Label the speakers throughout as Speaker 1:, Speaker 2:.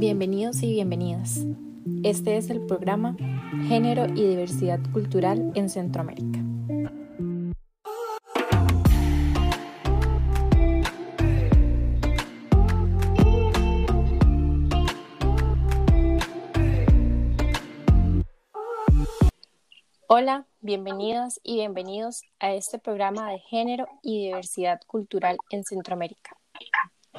Speaker 1: Bienvenidos y bienvenidas. Este es el programa Género y Diversidad Cultural en Centroamérica. Hola, bienvenidas y bienvenidos a este programa de Género y Diversidad Cultural en Centroamérica.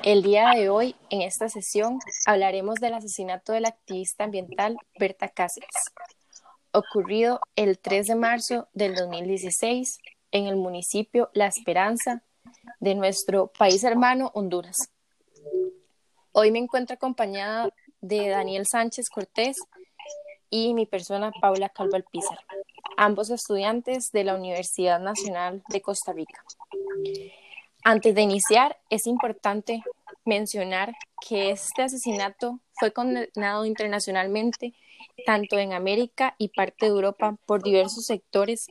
Speaker 1: El día de hoy, en esta sesión, hablaremos del asesinato de la activista ambiental Berta Cáceres, ocurrido el 3 de marzo del 2016 en el municipio La Esperanza de nuestro país hermano Honduras. Hoy me encuentro acompañada de Daniel Sánchez Cortés y mi persona Paula Calvo Alpizar, ambos estudiantes de la Universidad Nacional de Costa Rica. Antes de iniciar, es importante mencionar que este asesinato fue condenado internacionalmente tanto en América y parte de Europa por diversos sectores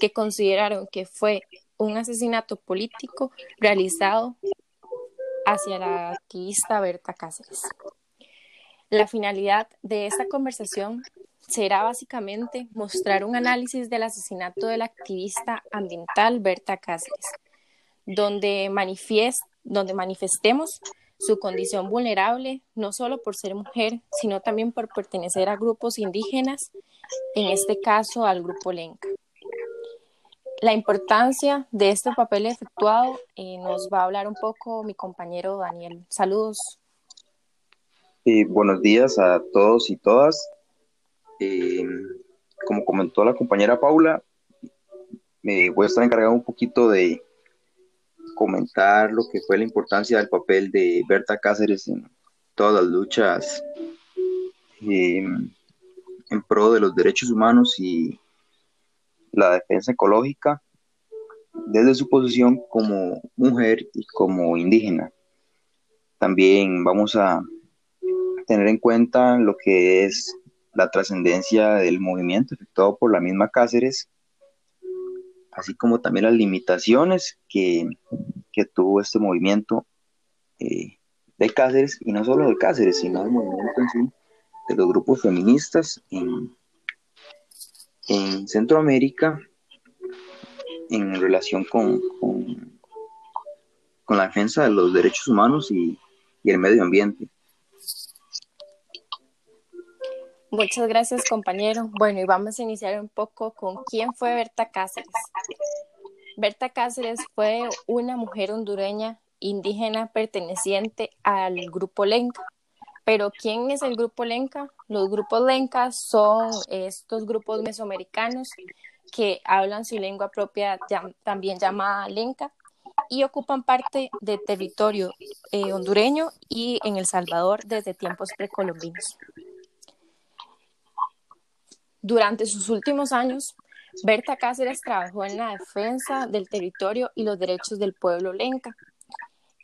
Speaker 1: que consideraron que fue un asesinato político realizado hacia la activista Berta Cáceres. La finalidad de esta conversación será básicamente mostrar un análisis del asesinato de la activista ambiental Berta Cáceres donde, donde manifestemos su condición vulnerable, no solo por ser mujer, sino también por pertenecer a grupos indígenas, en este caso al grupo Lenca. La importancia de este papel efectuado eh, nos va a hablar un poco mi compañero Daniel. Saludos.
Speaker 2: buenos días a todos y todas. Eh, como comentó la compañera Paula, me voy a estar encargado un poquito de, comentar lo que fue la importancia del papel de Berta Cáceres en todas las luchas em, en pro de los derechos humanos y la defensa ecológica desde su posición como mujer y como indígena. También vamos a tener en cuenta lo que es la trascendencia del movimiento efectuado por la misma Cáceres así como también las limitaciones que, tuvo este movimiento eh, de Cáceres, y no solo de Cáceres, sino el movimiento en sí de los grupos feministas en, Centroamérica en relación con, con, la defensa de los derechos humanos y el medio ambiente.
Speaker 1: Muchas gracias, compañero. Bueno, y vamos a iniciar un poco con quién fue Berta Cáceres. Berta Cáceres fue una mujer hondureña indígena perteneciente al grupo Lenca. Pero ¿quién es el grupo Lenca? Los grupos Lenca son estos grupos mesoamericanos que hablan su lengua propia, también llamada Lenca, y ocupan parte del territorio eh, hondureño y en El Salvador desde tiempos precolombinos. Durante sus últimos años, Berta Cáceres trabajó en la defensa del territorio y los derechos del pueblo lenca.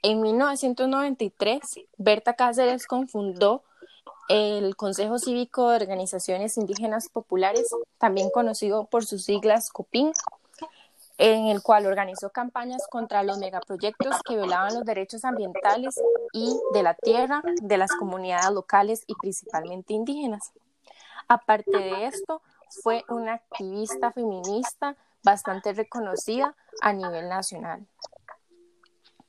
Speaker 1: En 1993, Berta Cáceres confundó el Consejo Cívico de Organizaciones Indígenas Populares, también conocido por sus siglas COPIN, en el cual organizó campañas contra los megaproyectos que violaban los derechos ambientales y de la tierra de las comunidades locales y principalmente indígenas. Aparte de esto, fue una activista feminista bastante reconocida a nivel nacional.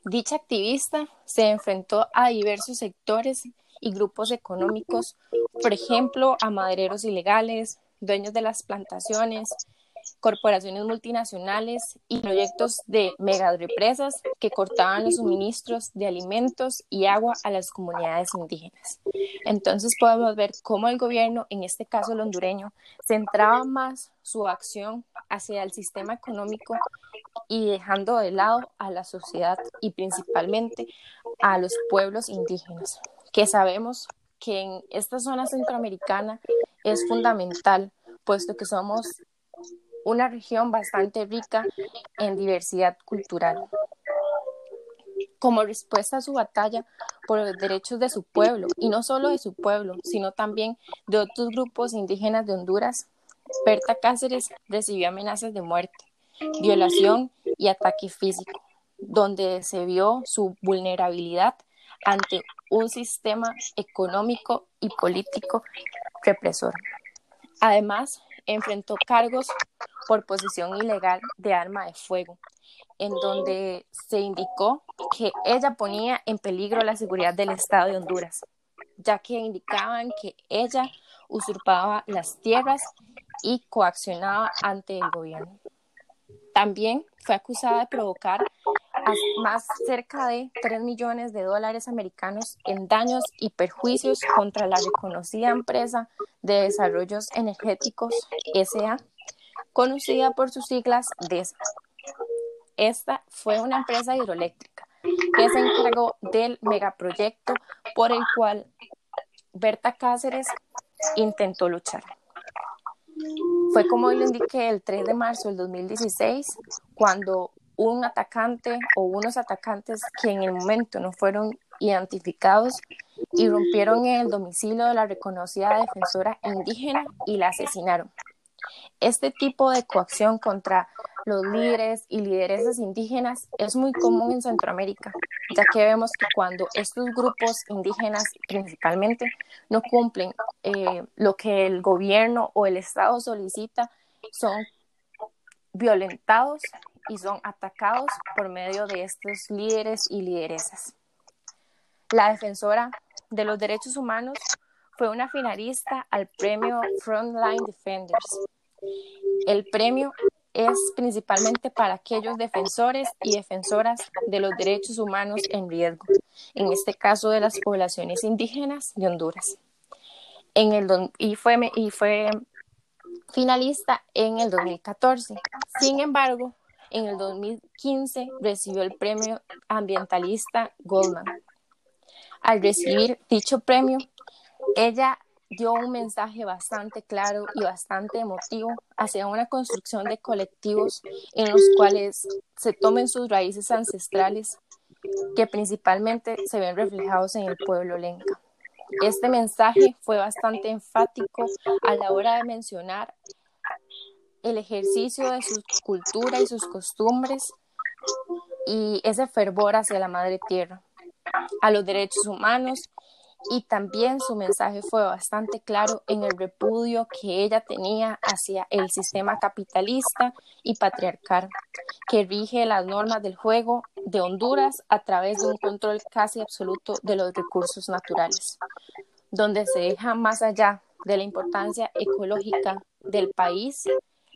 Speaker 1: Dicha activista se enfrentó a diversos sectores y grupos económicos, por ejemplo, a madereros ilegales, dueños de las plantaciones, corporaciones multinacionales y proyectos de megarepresas que cortaban los suministros de alimentos y agua a las comunidades indígenas. Entonces podemos ver cómo el gobierno, en este caso el hondureño, centraba más su acción hacia el sistema económico y dejando de lado a la sociedad y principalmente a los pueblos indígenas, que sabemos que en esta zona centroamericana es fundamental, puesto que somos una región bastante rica en diversidad cultural. Como respuesta a su batalla por los derechos de su pueblo, y no solo de su pueblo, sino también de otros grupos indígenas de Honduras, Berta Cáceres recibió amenazas de muerte, violación y ataque físico, donde se vio su vulnerabilidad ante un sistema económico y político represor. Además, enfrentó cargos por posesión ilegal de arma de fuego, en donde se indicó que ella ponía en peligro la seguridad del Estado de Honduras, ya que indicaban que ella usurpaba las tierras y coaccionaba ante el gobierno. También fue acusada de provocar más cerca de 3 millones de dólares americanos en daños y perjuicios contra la reconocida empresa de desarrollos energéticos SA, conocida por sus siglas DESA. Esta fue una empresa hidroeléctrica que se encargó del megaproyecto por el cual Berta Cáceres intentó luchar. Fue como lo indiqué el 3 de marzo del 2016, cuando un atacante o unos atacantes que en el momento no fueron identificados irrumpieron en el domicilio de la reconocida defensora indígena y la asesinaron. Este tipo de coacción contra los líderes y lideresas indígenas es muy común en Centroamérica, ya que vemos que cuando estos grupos indígenas principalmente no cumplen eh, lo que el gobierno o el Estado solicita, son violentados y son atacados por medio de estos líderes y lideresas. La defensora de los derechos humanos fue una finalista al premio Frontline Defenders. El premio es principalmente para aquellos defensores y defensoras de los derechos humanos en riesgo, en este caso de las poblaciones indígenas de Honduras. En el, y, fue, y fue finalista en el 2014. Sin embargo, en el 2015 recibió el premio ambientalista Goldman. Al recibir dicho premio, ella dio un mensaje bastante claro y bastante emotivo hacia una construcción de colectivos en los cuales se tomen sus raíces ancestrales que principalmente se ven reflejados en el pueblo lenca. Este mensaje fue bastante enfático a la hora de mencionar el ejercicio de su cultura y sus costumbres y ese fervor hacia la madre tierra, a los derechos humanos. Y también su mensaje fue bastante claro en el repudio que ella tenía hacia el sistema capitalista y patriarcal que rige las normas del juego de Honduras a través de un control casi absoluto de los recursos naturales, donde se deja más allá de la importancia ecológica del país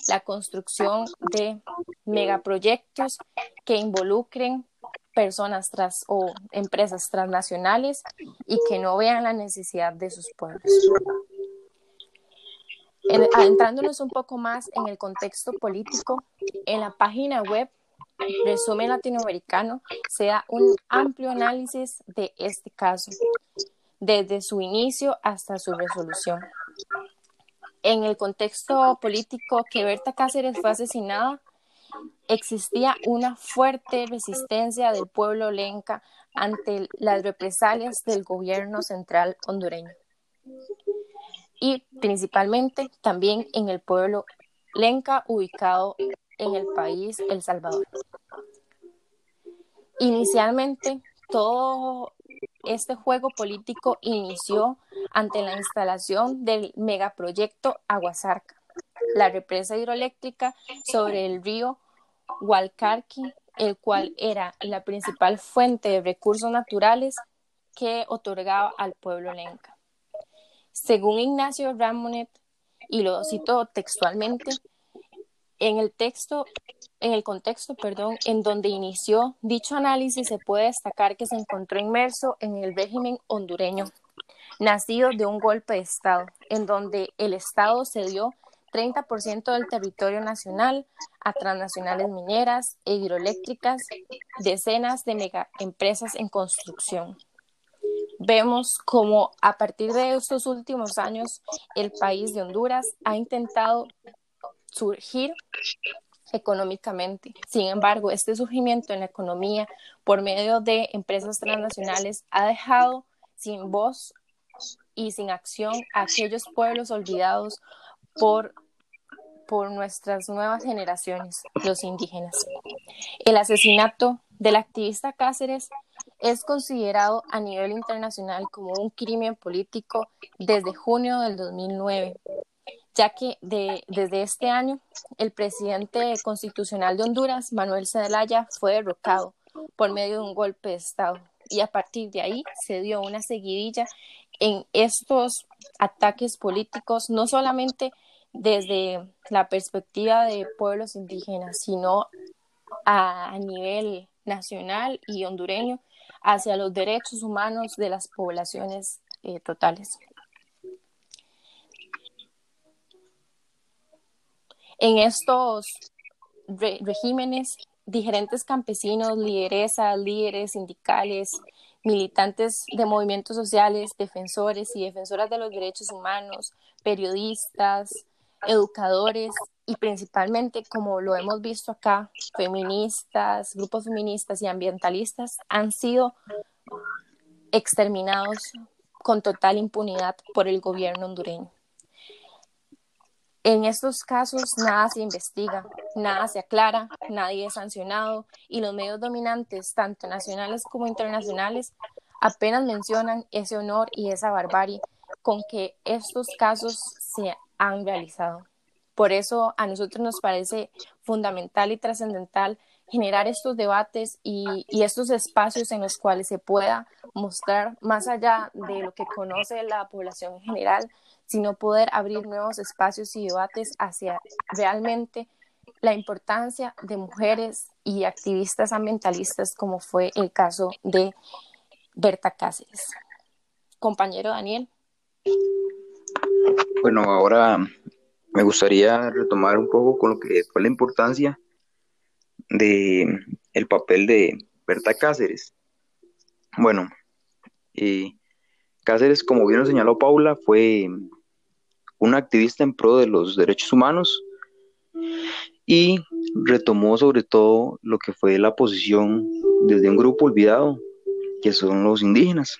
Speaker 1: la construcción de megaproyectos que involucren personas tras o empresas transnacionales y que no vean la necesidad de sus pueblos. adentrándonos un poco más en el contexto político, en la página web Resumen Latinoamericano se da un amplio análisis de este caso, desde su inicio hasta su resolución en el contexto político que Berta Cáceres fue asesinada, existía una fuerte resistencia del pueblo lenca ante las represalias del gobierno central hondureño y principalmente también en el pueblo lenca ubicado en el país El Salvador. Inicialmente, todo este juego político inició ante la instalación del megaproyecto Aguasarca, la represa hidroeléctrica sobre el río Hualcarqui, el cual era la principal fuente de recursos naturales que otorgaba al pueblo lenca. Según Ignacio Ramonet, y lo cito textualmente, en el texto en el contexto, perdón, en donde inició dicho análisis, se puede destacar que se encontró inmerso en el régimen hondureño, nacido de un golpe de Estado, en donde el Estado cedió 30% del territorio nacional a transnacionales mineras e hidroeléctricas, decenas de mega empresas en construcción. Vemos como a partir de estos últimos años el país de Honduras ha intentado surgir económicamente. Sin embargo, este surgimiento en la economía por medio de empresas transnacionales ha dejado sin voz y sin acción a aquellos pueblos olvidados por, por nuestras nuevas generaciones, los indígenas. El asesinato del activista Cáceres es considerado a nivel internacional como un crimen político desde junio del 2009, ya que desde este año el presidente constitucional de Honduras, Manuel Zelaya, fue derrocado por medio de un golpe de Estado y a partir de ahí se dio una seguidilla en estos ataques políticos, no solamente desde la perspectiva de pueblos indígenas, sino a, nivel nacional y hondureño hacia los derechos humanos de las poblaciones eh, totales. En estos regímenes, diferentes campesinos, lideresas, líderes sindicales, militantes de movimientos sociales, defensores y defensoras de los derechos humanos, periodistas, educadores y principalmente, como lo hemos visto acá, feministas, grupos feministas y ambientalistas han sido exterminados con total impunidad por el gobierno hondureño. En estos casos nada se investiga, nada se aclara, nadie es sancionado y los medios dominantes, tanto nacionales como internacionales, apenas mencionan ese honor y esa barbarie con que estos casos se han realizado. Por eso a nosotros nos parece fundamental y trascendental generar estos debates y, estos espacios en los cuales se pueda mostrar más allá de lo que conoce la población en general, sino poder abrir nuevos espacios y debates hacia realmente la importancia de mujeres y activistas ambientalistas como fue el caso de Berta Cáceres. Compañero Daniel.
Speaker 2: Bueno, ahora me gustaría retomar un poco con lo que fue la importancia de el papel de Berta Cáceres. Bueno, eh, Cáceres, como bien lo señaló Paula, fue una activista en pro de los derechos humanos y retomó sobre todo lo que fue la posición desde un grupo olvidado, que son los indígenas.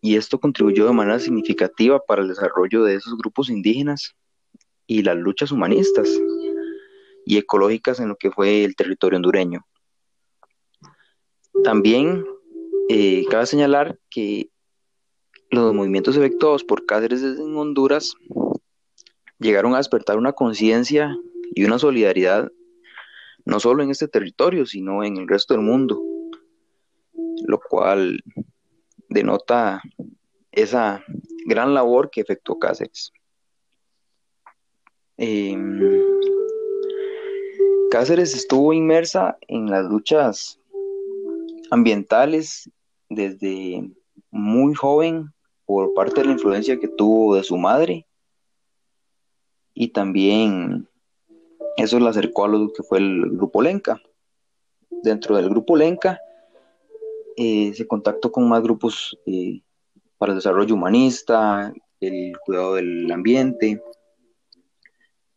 Speaker 2: Y esto contribuyó de manera significativa para el desarrollo de esos grupos indígenas y las luchas humanistas y ecológicas en lo que fue el territorio hondureño. También eh, cabe señalar que los movimientos efectuados por Cáceres en Honduras llegaron a despertar una conciencia y una solidaridad no solo en este territorio, sino en el resto del mundo, lo cual denota esa gran labor que efectuó Cáceres. Em, Cáceres estuvo inmersa en las luchas ambientales desde muy joven por parte de la influencia que tuvo de su madre y también eso la acercó a lo que fue el grupo Lenca. Dentro del grupo Lenca eh, se contactó con más grupos eh, para el desarrollo humanista, el cuidado del ambiente.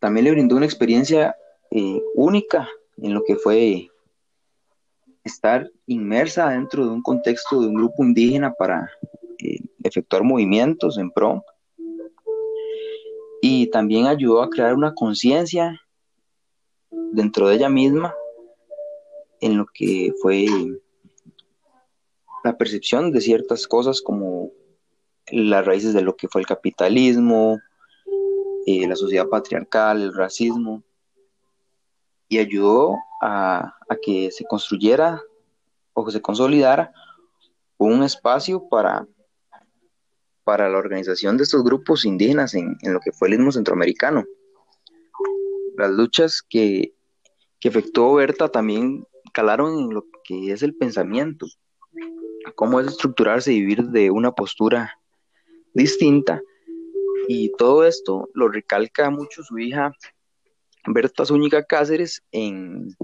Speaker 2: También le brindó una experiencia eh, única en lo que fue estar inmersa dentro de un contexto de un grupo indígena para eh, efectuar movimientos en pro. Y también ayudó a crear una conciencia dentro de ella misma en lo que fue la percepción de ciertas cosas como las raíces de lo que fue el capitalismo, eh, la sociedad patriarcal, el racismo, y ayudó a, a que se construyera o que se consolidara un espacio para para la organización de estos grupos indígenas en, lo que fue el Istmo Centroamericano. Las luchas que, que efectuó Berta también calaron en lo que es el pensamiento, cómo es estructurarse y vivir de una postura distinta. Y todo esto lo recalca mucho su hija Berta Zúñiga Cáceres en,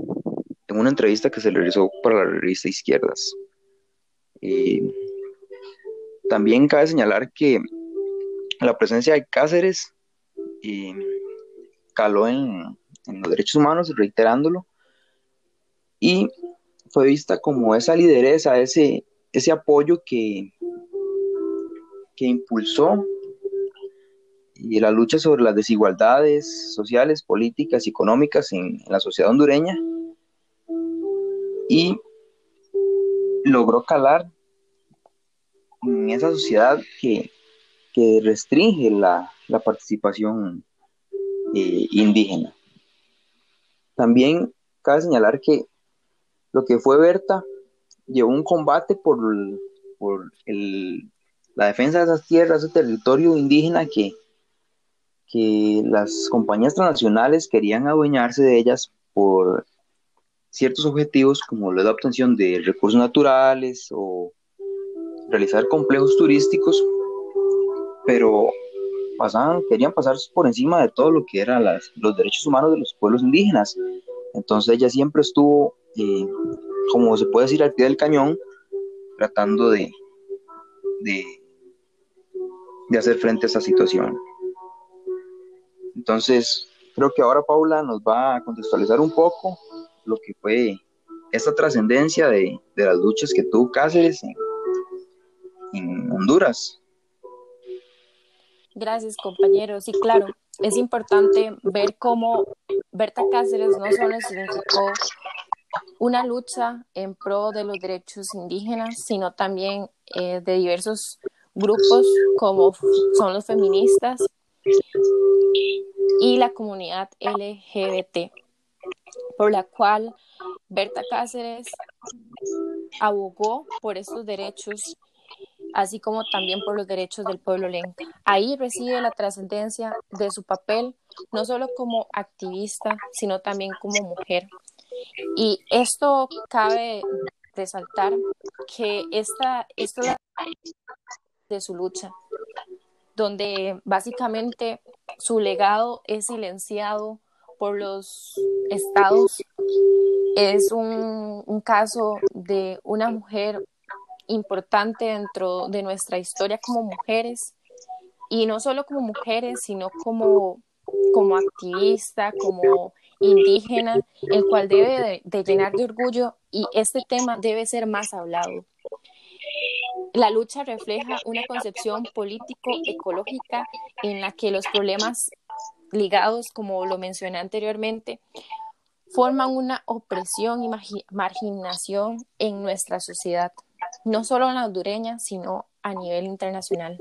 Speaker 2: una entrevista que se le realizó para la revista Izquierdas. Eh, también cabe señalar que la presencia de Cáceres eh, caló en, los derechos humanos, reiterándolo, y fue vista como esa lideresa, ese, ese apoyo que, que impulsó y la lucha sobre las desigualdades sociales, políticas y económicas en, la sociedad hondureña y logró calar en esa sociedad que, restringe la, participación eh, indígena. También cabe señalar que lo que fue Berta llevó un combate por, por la defensa de esas tierras, ese territorio indígena que, que las compañías transnacionales querían adueñarse de ellas por ciertos objetivos como la obtención de recursos naturales o realizar complejos turísticos, pero pasaban, querían pasar por encima de todo lo que eran los derechos humanos de los pueblos indígenas. Entonces ella siempre estuvo, eh, como se puede decir, al pie del cañón, tratando de, de hacer frente a esa situación. Entonces, creo que ahora Paula nos va a contextualizar un poco lo que fue esta trascendencia de, las luchas que tuvo Cáceres en, en Honduras.
Speaker 1: Gracias, compañeros. Sí, claro, es importante ver cómo Berta Cáceres no solo significó una lucha en pro de los derechos indígenas, sino también eh, de diversos grupos como son los feministas y la comunidad LGBT, por la cual Berta Cáceres abogó por estos derechos, así como también por los derechos del pueblo lenca. Ahí recibe la trascendencia de su papel, no solo como activista, sino también como mujer. Y esto cabe resaltar que esta, esto de su lucha, donde básicamente su legado es silenciado por los estados. Es un, caso de una mujer importante dentro de nuestra historia como mujeres y no solo como mujeres, sino como, como activista, como indígena, el cual debe de llenar de orgullo y este tema debe ser más hablado. La lucha refleja una concepción político-ecológica en la que los problemas ligados, como lo mencioné anteriormente, forman una opresión y marginación en nuestra sociedad, no solo en la hondureña, sino a nivel internacional.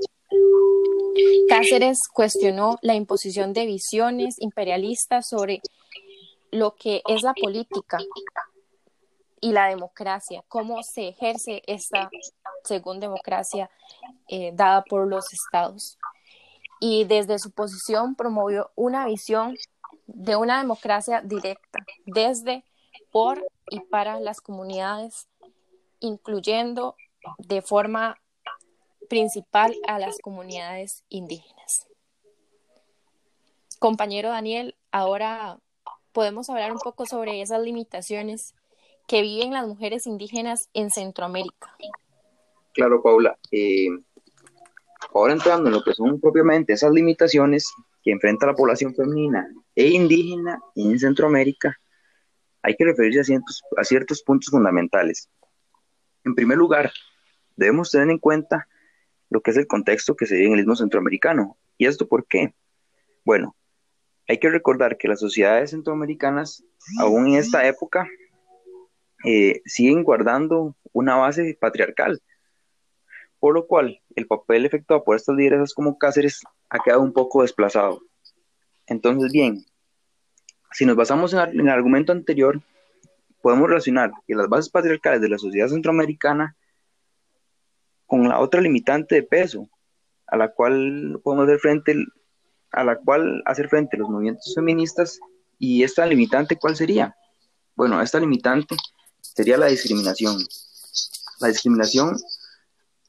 Speaker 1: Cáceres cuestionó la imposición de visiones imperialistas sobre lo que es la política y la democracia, cómo se ejerce esta según democracia eh, dada por los estados. Y desde su posición promovió una visión de una democracia directa, desde, por y para las comunidades, incluyendo de forma principal a las comunidades indígenas. Compañero Daniel, ahora podemos hablar un poco sobre esas limitaciones que viven las mujeres indígenas en Centroamérica.
Speaker 2: Claro, Paula. Eh, ahora entrando en lo que son propiamente esas limitaciones que enfrenta la población femenina e indígena en Centroamérica, hay que referirse a ciertos, a ciertos puntos fundamentales. En primer lugar, debemos tener en cuenta lo que es el contexto que se vive en el istmo centroamericano. ¿Y esto por qué? Bueno, hay que recordar que las sociedades centroamericanas, aún en esta época, eh, siguen guardando una base patriarcal, por lo cual el papel efectuado por estas lideresas como Cáceres ha quedado un poco desplazado. Entonces, bien, si nos basamos en, el argumento anterior, podemos relacionar que las bases patriarcales de la sociedad centroamericana con la otra limitante de peso, a la cual podemos hacer frente, a la cual hacer frente los movimientos feministas, y esta limitante, ¿cuál sería? Bueno, esta limitante sería la discriminación. La discriminación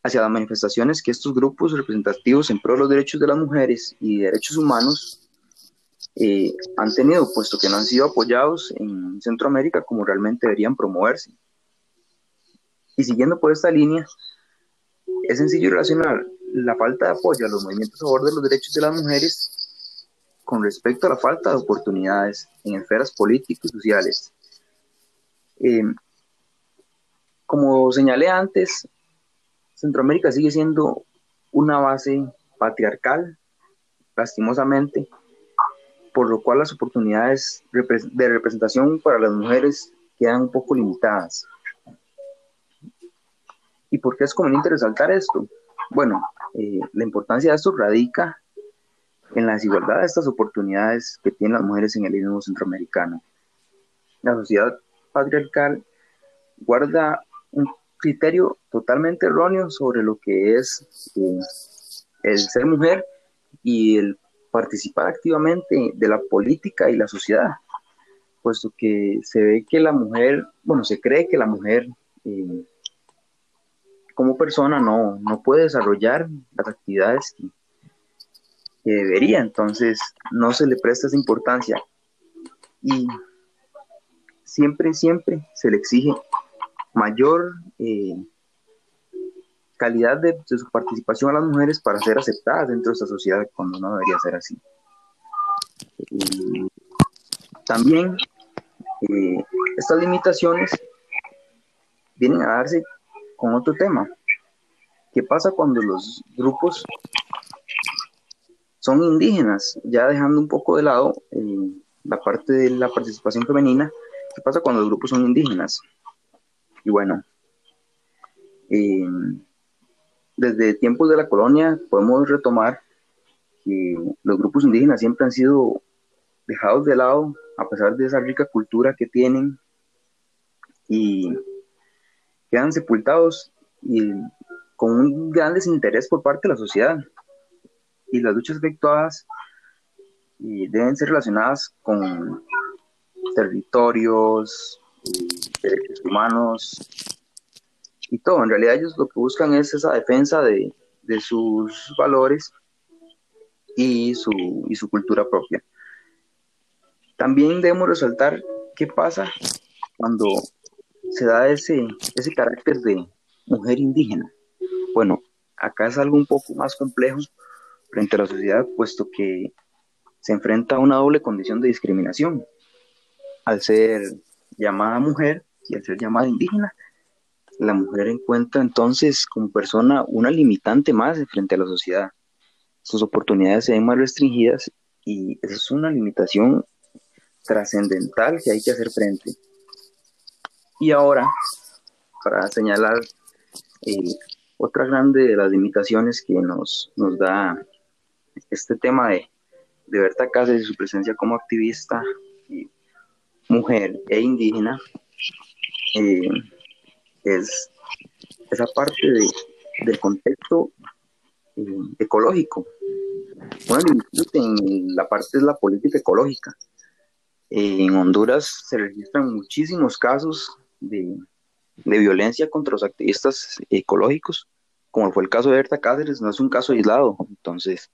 Speaker 2: hacia las manifestaciones que estos grupos representativos en pro de los derechos de las mujeres y derechos humanos eh, han tenido, puesto que no han sido apoyados en Centroamérica como realmente deberían promoverse. Y siguiendo por esta línea, es sencillo relacionar la falta de apoyo a los movimientos a favor de los derechos de las mujeres con respecto a la falta de oportunidades en esferas políticas y sociales. Eh, como señalé antes, Centroamérica sigue siendo una base patriarcal, lastimosamente, por lo cual las oportunidades de representación para las mujeres quedan un poco limitadas. ¿Y por qué es conveniente resaltar esto? Bueno, eh, la importancia de esto radica en la desigualdad de estas oportunidades que tienen las mujeres en el istmo centroamericano. La sociedad patriarcal guarda un criterio totalmente erróneo sobre lo que es eh, el ser mujer y el participar activamente de la política y la sociedad, puesto que se ve que la mujer, bueno, se cree que la mujer eh, como persona no, no puede desarrollar las actividades que, debería, entonces no se le presta esa importancia. Y siempre, siempre se le exige mayor eh, calidad de, su participación a las mujeres para ser aceptadas dentro de esta sociedad cuando no debería ser así. también eh, estas limitaciones vienen a darse con otro tema. ¿Qué pasa cuando los grupos son indígenas? Ya dejando un poco de lado eh, la parte de la participación femenina, ¿qué pasa cuando los grupos son indígenas? Y bueno, desde tiempos de la colonia podemos retomar que los grupos indígenas siempre han sido dejados de lado a pesar de esa rica cultura que tienen y quedan sepultados y con un gran desinterés por parte de la sociedad. Y las luchas efectuadas deben ser relacionadas con territorios, derechos humanos, y todo. En realidad ellos lo que buscan es esa defensa de, sus valores y su, y su cultura propia. También debemos resaltar qué pasa cuando se da ese, ese carácter de mujer indígena. Bueno, acá es algo un poco más complejo frente a la sociedad, puesto que se enfrenta a una doble condición de discriminación. Al ser llamada mujer y al ser llamada indígena, la mujer encuentra entonces como persona una limitante más frente a la sociedad. Sus oportunidades se ven más restringidas y esa es una limitación trascendental que hay que hacer frente. Y ahora, para señalar eh, otra grande de las limitaciones que nos, nos da este tema de, de Berta Cáceres y su presencia como activista, mujer e indígena, eh, es esa parte del contexto eh, ecológico. Una en la parte es la política ecológica. en Honduras se registran muchísimos casos de, violencia contra los activistas ecológicos, como fue el caso de Berta Cáceres, no es un caso aislado. Entonces,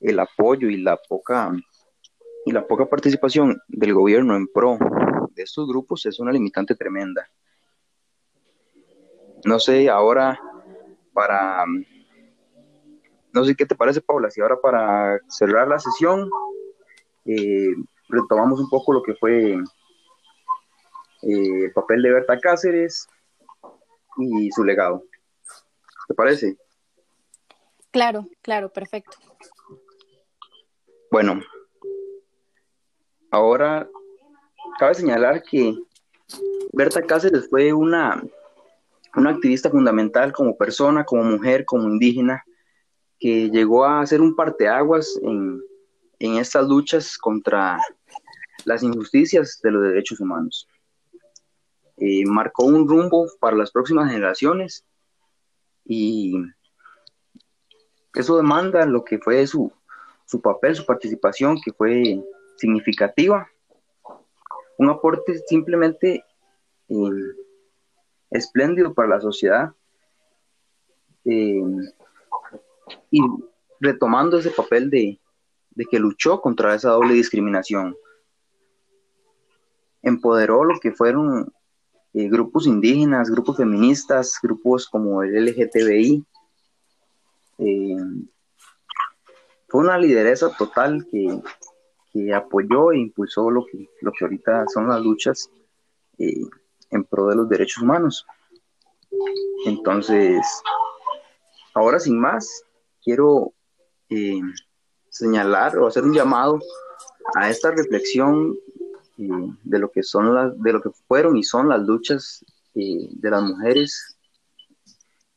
Speaker 2: el apoyo y la poca y la poca participación del gobierno en pro de estos grupos es una limitante tremenda. No sé, ahora para... No sé qué te parece, Paula, si ahora para cerrar la sesión eh, retomamos un poco lo que fue eh, el papel de Berta Cáceres y su legado. ¿Te parece?
Speaker 1: Claro, claro, perfecto.
Speaker 2: Bueno, ahora cabe señalar que Berta Cáceres fue una una activista fundamental como persona, como mujer, como indígena, que llegó a ser un parteaguas en, en estas luchas contra las injusticias de los derechos humanos. Eh, marcó un rumbo para las próximas generaciones y eso demanda lo que fue su, su papel, su participación, que fue significativa. Un aporte simplemente eh, espléndido para la sociedad. Eh, y retomando ese papel de, que luchó contra esa doble discriminación. Empoderó lo que fueron eh, grupos indígenas, grupos feministas, grupos como el LGTBI. Fue una lideresa total que, apoyó e impulsó lo que, lo que ahorita son las luchas en pro de los derechos humanos. Entonces, ahora sin más, quiero eh, señalar o hacer un llamado a esta reflexión eh, de lo que son las, de lo que fueron y son las luchas eh, de las mujeres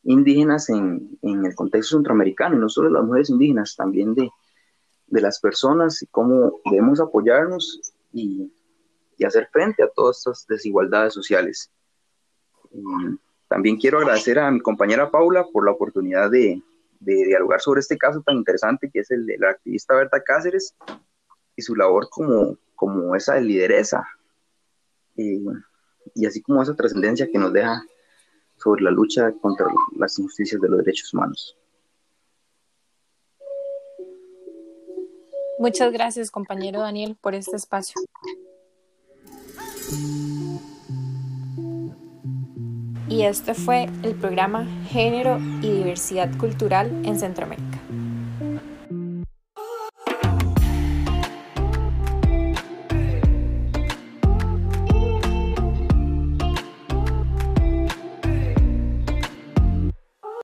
Speaker 2: indígenas en, el contexto centroamericano, no solo de las mujeres indígenas, también de, las personas y cómo debemos apoyarnos y, hacer frente a todas estas desigualdades sociales. también quiero agradecer a mi compañera Paula por la oportunidad de, dialogar sobre este caso tan interesante que es el de la activista Berta Cáceres y su labor como, esa lideresa y así como esa trascendencia que nos deja sobre la lucha contra las injusticias de los derechos humanos.
Speaker 1: Muchas gracias, compañero Daniel, por este espacio. Y este fue el programa Género y Diversidad Cultural en Centroamérica.